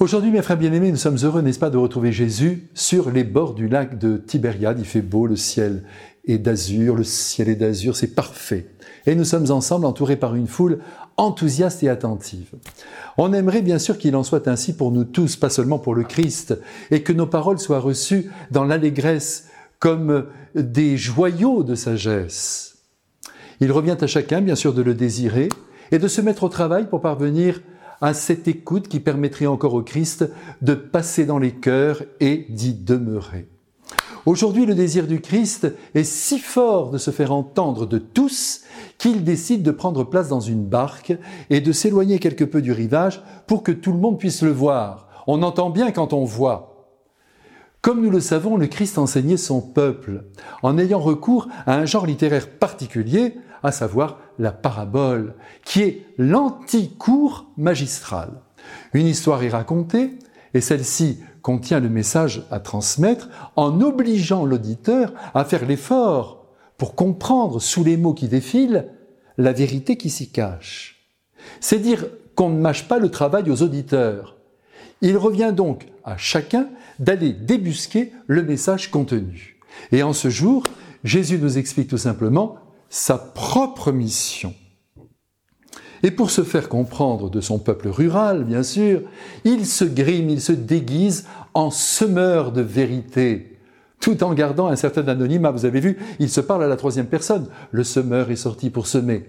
Aujourd'hui, mes frères bien-aimés, nous sommes heureux, n'est-ce pas, de retrouver Jésus sur les bords du lac de Tibériade. Il fait beau, le ciel est d'azur, le ciel est d'azur, c'est parfait. Et nous sommes ensemble entourés par une foule enthousiaste et attentive. On aimerait bien sûr qu'il en soit ainsi pour nous tous, pas seulement pour le Christ, et que nos paroles soient reçues dans l'allégresse comme des joyaux de sagesse. Il revient à chacun, bien sûr, de le désirer et de se mettre au travail pour parvenir à cette écoute qui permettrait encore au Christ de passer dans les cœurs et d'y demeurer. Aujourd'hui, le désir du Christ est si fort de se faire entendre de tous qu'il décide de prendre place dans une barque et de s'éloigner quelque peu du rivage pour que tout le monde puisse le voir. On entend bien quand on voit. Comme nous le savons, le Christ enseignait son peuple en ayant recours à un genre littéraire particulier, à savoir la parabole, qui est l'anticours magistral. Une histoire est racontée, et celle-ci contient le message à transmettre en obligeant l'auditeur à faire l'effort pour comprendre sous les mots qui défilent la vérité qui s'y cache. C'est dire qu'on ne mâche pas le travail aux auditeurs. Il revient donc à chacun d'aller débusquer le message contenu. Et en ce jour, Jésus nous explique tout simplement sa propre mission. Et pour se faire comprendre de son peuple rural, bien sûr, il se grime, il se déguise en semeur de vérité, tout en gardant un certain anonymat. Vous avez vu, il se parle à la troisième personne. Le semeur est sorti pour semer.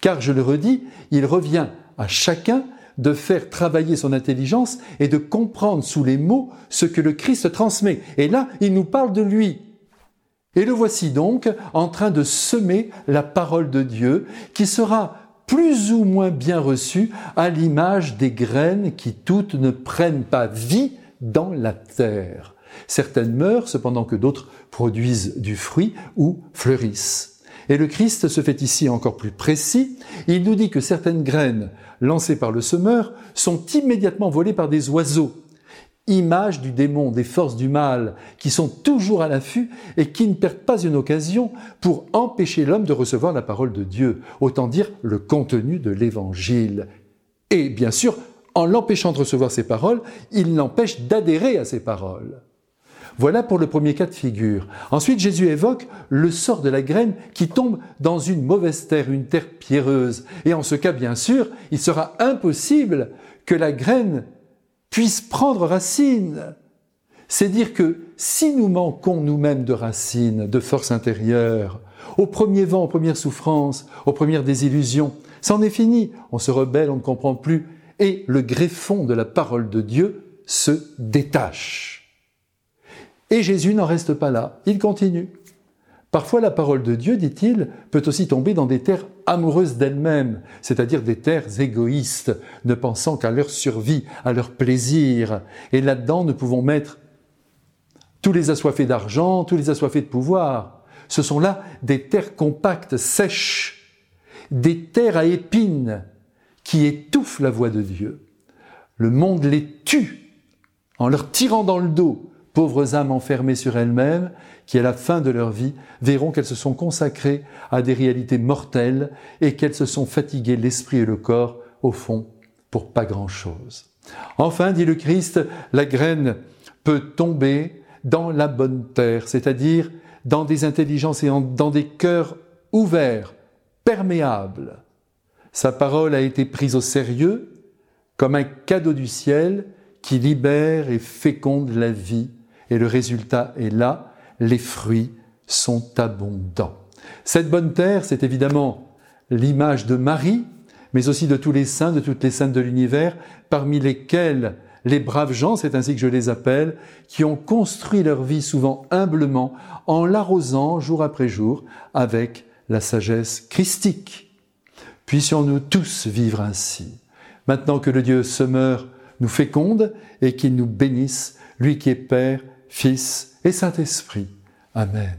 Car, je le redis, il revient à chacun de faire travailler son intelligence et de comprendre sous les mots ce que le Christ transmet. Et là, il nous parle de lui. Et le voici donc en train de semer la parole de Dieu qui sera plus ou moins bien reçue à l'image des graines qui toutes ne prennent pas vie dans la terre. Certaines meurent cependant que d'autres produisent du fruit ou fleurissent. Et le Christ se fait ici encore plus précis. Il nous dit que certaines graines lancées par le semeur sont immédiatement volées par des oiseaux image du démon, des forces du mal, qui sont toujours à l'affût et qui ne perdent pas une occasion pour empêcher l'homme de recevoir la parole de Dieu, autant dire le contenu de l'Évangile. Et bien sûr, en l'empêchant de recevoir ces paroles, il l'empêche d'adhérer à ces paroles. Voilà pour le premier cas de figure. Ensuite, Jésus évoque le sort de la graine qui tombe dans une mauvaise terre, une terre pierreuse. Et en ce cas, bien sûr, il sera impossible que la graine puisse prendre racine. C'est dire que si nous manquons nous-mêmes de racines, de force intérieure, au premier vent, aux premières souffrances, aux premières désillusions, c'en est fini, on se rebelle, on ne comprend plus, et le greffon de la parole de Dieu se détache. Et Jésus n'en reste pas là, il continue. Parfois, la parole de Dieu, dit-il, peut aussi tomber dans des terres amoureuses d'elles-mêmes, c'est-à-dire des terres égoïstes, ne pensant qu'à leur survie, à leur plaisir. Et là-dedans, nous pouvons mettre tous les assoiffés d'argent, tous les assoiffés de pouvoir. Ce sont là des terres compactes, sèches, des terres à épines qui étouffent la voix de Dieu. Le monde les tue en leur tirant dans le dos pauvres âmes enfermées sur elles-mêmes, qui à la fin de leur vie verront qu'elles se sont consacrées à des réalités mortelles et qu'elles se sont fatiguées l'esprit et le corps, au fond, pour pas grand-chose. Enfin, dit le Christ, la graine peut tomber dans la bonne terre, c'est-à-dire dans des intelligences et dans des cœurs ouverts, perméables. Sa parole a été prise au sérieux comme un cadeau du ciel qui libère et féconde la vie et le résultat est là, les fruits sont abondants. Cette bonne terre, c'est évidemment l'image de Marie, mais aussi de tous les saints, de toutes les saintes de l'univers, parmi lesquels les braves gens, c'est ainsi que je les appelle, qui ont construit leur vie souvent humblement en l'arrosant jour après jour avec la sagesse christique. Puissions-nous tous vivre ainsi. Maintenant que le Dieu semeur nous féconde et qu'il nous bénisse, lui qui est Père, Fils et Saint-Esprit. Amen.